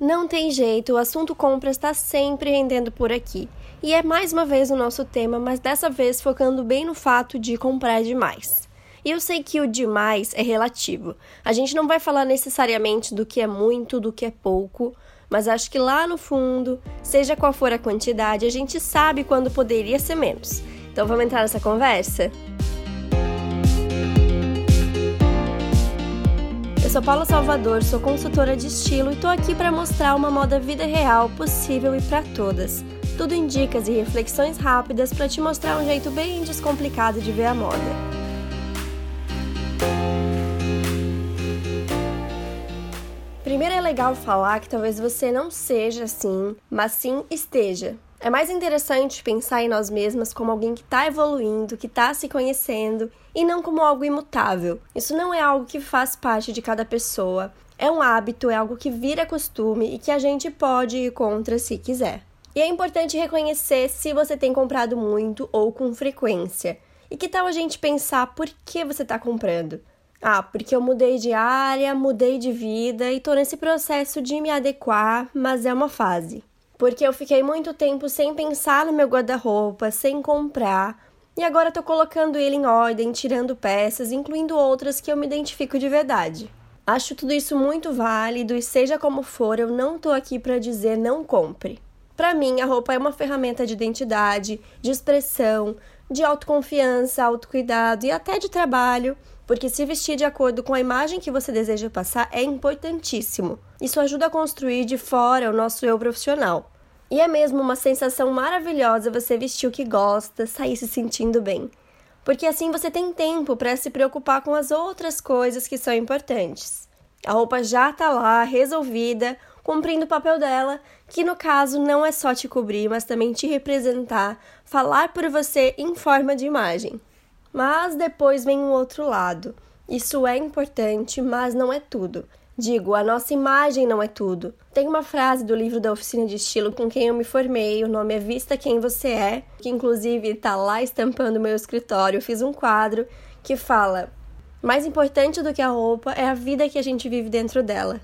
Não tem jeito, o assunto compras está sempre rendendo por aqui. E é mais uma vez o nosso tema, mas dessa vez focando bem no fato de comprar demais. E eu sei que o demais é relativo. A gente não vai falar necessariamente do que é muito, do que é pouco, mas acho que lá no fundo, seja qual for a quantidade, a gente sabe quando poderia ser menos. Então vamos entrar nessa conversa? Sou Paula Salvador, sou consultora de estilo e tô aqui para mostrar uma moda vida real, possível e para todas. Tudo em dicas e reflexões rápidas para te mostrar um jeito bem descomplicado de ver a moda. Primeiro é legal falar que talvez você não seja assim, mas sim esteja. É mais interessante pensar em nós mesmas como alguém que está evoluindo, que está se conhecendo e não como algo imutável. Isso não é algo que faz parte de cada pessoa. É um hábito, é algo que vira costume e que a gente pode ir contra se quiser. E é importante reconhecer se você tem comprado muito ou com frequência. E que tal a gente pensar por que você está comprando? Ah, porque eu mudei de área, mudei de vida e estou nesse processo de me adequar, mas é uma fase porque eu fiquei muito tempo sem pensar no meu guarda-roupa, sem comprar, e agora estou colocando ele em ordem, tirando peças, incluindo outras que eu me identifico de verdade. Acho tudo isso muito válido e seja como for, eu não estou aqui para dizer não compre. Para mim, a roupa é uma ferramenta de identidade, de expressão, de autoconfiança, autocuidado e até de trabalho, porque se vestir de acordo com a imagem que você deseja passar é importantíssimo. Isso ajuda a construir de fora o nosso eu profissional. E é mesmo uma sensação maravilhosa você vestir o que gosta, sair se sentindo bem. Porque assim você tem tempo para se preocupar com as outras coisas que são importantes. A roupa já está lá, resolvida, cumprindo o papel dela, que no caso não é só te cobrir, mas também te representar, falar por você em forma de imagem. Mas depois vem um outro lado. Isso é importante, mas não é tudo. Digo, a nossa imagem não é tudo. Tem uma frase do livro da Oficina de Estilo com quem eu me formei, o nome é Vista Quem Você É, que inclusive está lá estampando meu escritório. Eu fiz um quadro que fala: Mais importante do que a roupa é a vida que a gente vive dentro dela.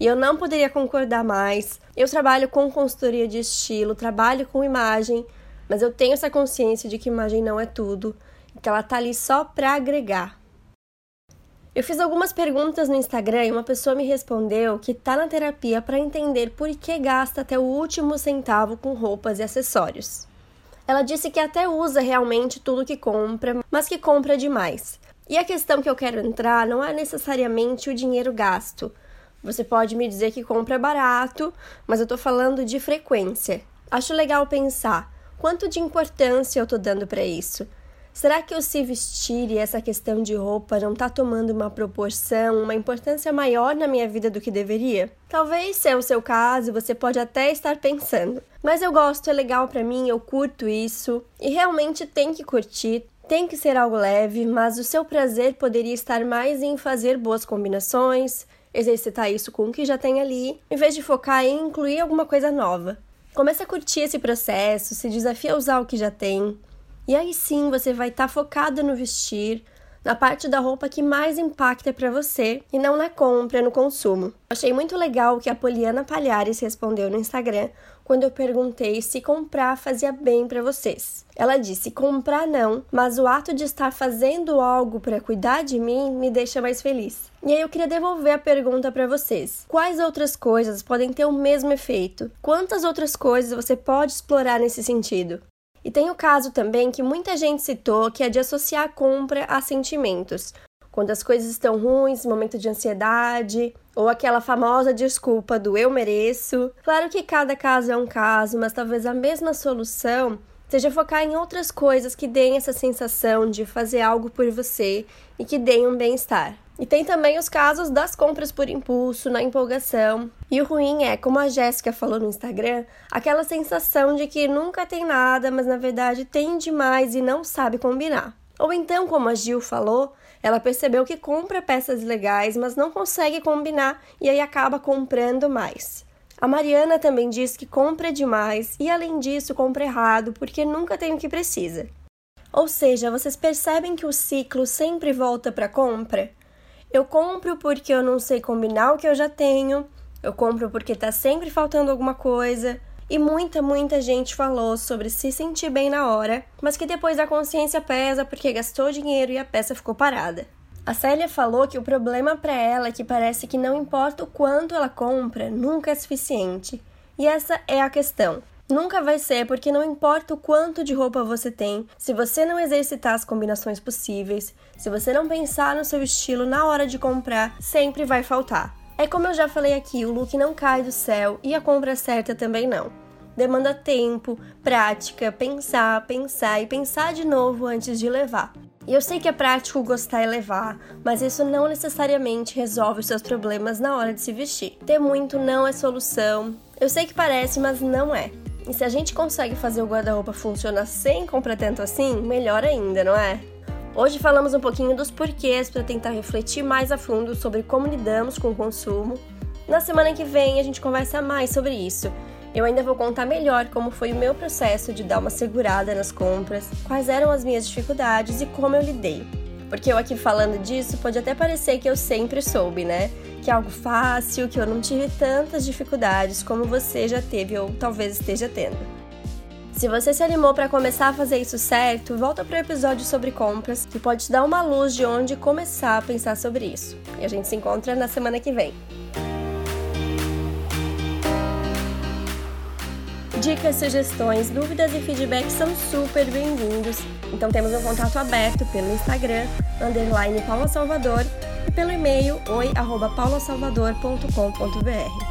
E eu não poderia concordar mais. Eu trabalho com consultoria de estilo, trabalho com imagem, mas eu tenho essa consciência de que imagem não é tudo que ela tá ali só para agregar. Eu fiz algumas perguntas no Instagram e uma pessoa me respondeu que tá na terapia para entender por que gasta até o último centavo com roupas e acessórios. Ela disse que até usa realmente tudo que compra, mas que compra demais. E a questão que eu quero entrar não é necessariamente o dinheiro gasto. Você pode me dizer que compra barato, mas eu tô falando de frequência. Acho legal pensar quanto de importância eu tô dando para isso. Será que o se vestir e essa questão de roupa não está tomando uma proporção, uma importância maior na minha vida do que deveria? Talvez seja o seu caso, você pode até estar pensando. Mas eu gosto, é legal para mim, eu curto isso e realmente tem que curtir, tem que ser algo leve, mas o seu prazer poderia estar mais em fazer boas combinações, exercitar isso com o que já tem ali, em vez de focar em incluir alguma coisa nova. Comece a curtir esse processo, se desafie a usar o que já tem. E aí sim você vai estar tá focada no vestir, na parte da roupa que mais impacta para você e não na compra, no consumo. Achei muito legal o que a Poliana Palhares respondeu no Instagram quando eu perguntei se comprar fazia bem para vocês. Ela disse: comprar não, mas o ato de estar fazendo algo para cuidar de mim me deixa mais feliz. E aí eu queria devolver a pergunta para vocês: quais outras coisas podem ter o mesmo efeito? Quantas outras coisas você pode explorar nesse sentido? E tem o caso também que muita gente citou, que é de associar a compra a sentimentos. Quando as coisas estão ruins, momento de ansiedade, ou aquela famosa desculpa do eu mereço. Claro que cada caso é um caso, mas talvez a mesma solução seja focar em outras coisas que deem essa sensação de fazer algo por você e que deem um bem-estar. E tem também os casos das compras por impulso, na empolgação. E o ruim é, como a Jéssica falou no Instagram, aquela sensação de que nunca tem nada, mas na verdade tem demais e não sabe combinar. Ou então, como a Gil falou, ela percebeu que compra peças legais, mas não consegue combinar e aí acaba comprando mais. A Mariana também diz que compra demais e, além disso, compra errado porque nunca tem o que precisa. Ou seja, vocês percebem que o ciclo sempre volta para compra? Eu compro porque eu não sei combinar o que eu já tenho, eu compro porque tá sempre faltando alguma coisa. E muita, muita gente falou sobre se sentir bem na hora, mas que depois a consciência pesa porque gastou dinheiro e a peça ficou parada. A Célia falou que o problema para ela é que parece que não importa o quanto ela compra, nunca é suficiente. E essa é a questão. Nunca vai ser, porque não importa o quanto de roupa você tem, se você não exercitar as combinações possíveis, se você não pensar no seu estilo na hora de comprar, sempre vai faltar. É como eu já falei aqui, o look não cai do céu e a compra certa também não. Demanda tempo, prática, pensar, pensar e pensar de novo antes de levar. E eu sei que é prático gostar e levar, mas isso não necessariamente resolve os seus problemas na hora de se vestir. Ter muito não é solução. Eu sei que parece, mas não é. E se a gente consegue fazer o guarda-roupa funcionar sem comprar tanto assim, melhor ainda, não é? Hoje falamos um pouquinho dos porquês para tentar refletir mais a fundo sobre como lidamos com o consumo. Na semana que vem a gente conversa mais sobre isso. Eu ainda vou contar melhor como foi o meu processo de dar uma segurada nas compras, quais eram as minhas dificuldades e como eu lidei. Porque eu aqui falando disso pode até parecer que eu sempre soube, né? Que é algo fácil, que eu não tive tantas dificuldades como você já teve ou talvez esteja tendo. Se você se animou para começar a fazer isso certo, volta para o episódio sobre compras, que pode te dar uma luz de onde começar a pensar sobre isso. E a gente se encontra na semana que vem. Dicas, sugestões, dúvidas e feedbacks são super bem-vindos. Então temos um contato aberto pelo Instagram, underline Paula Salvador, e pelo e-mail oi@paulasalvador.com.br.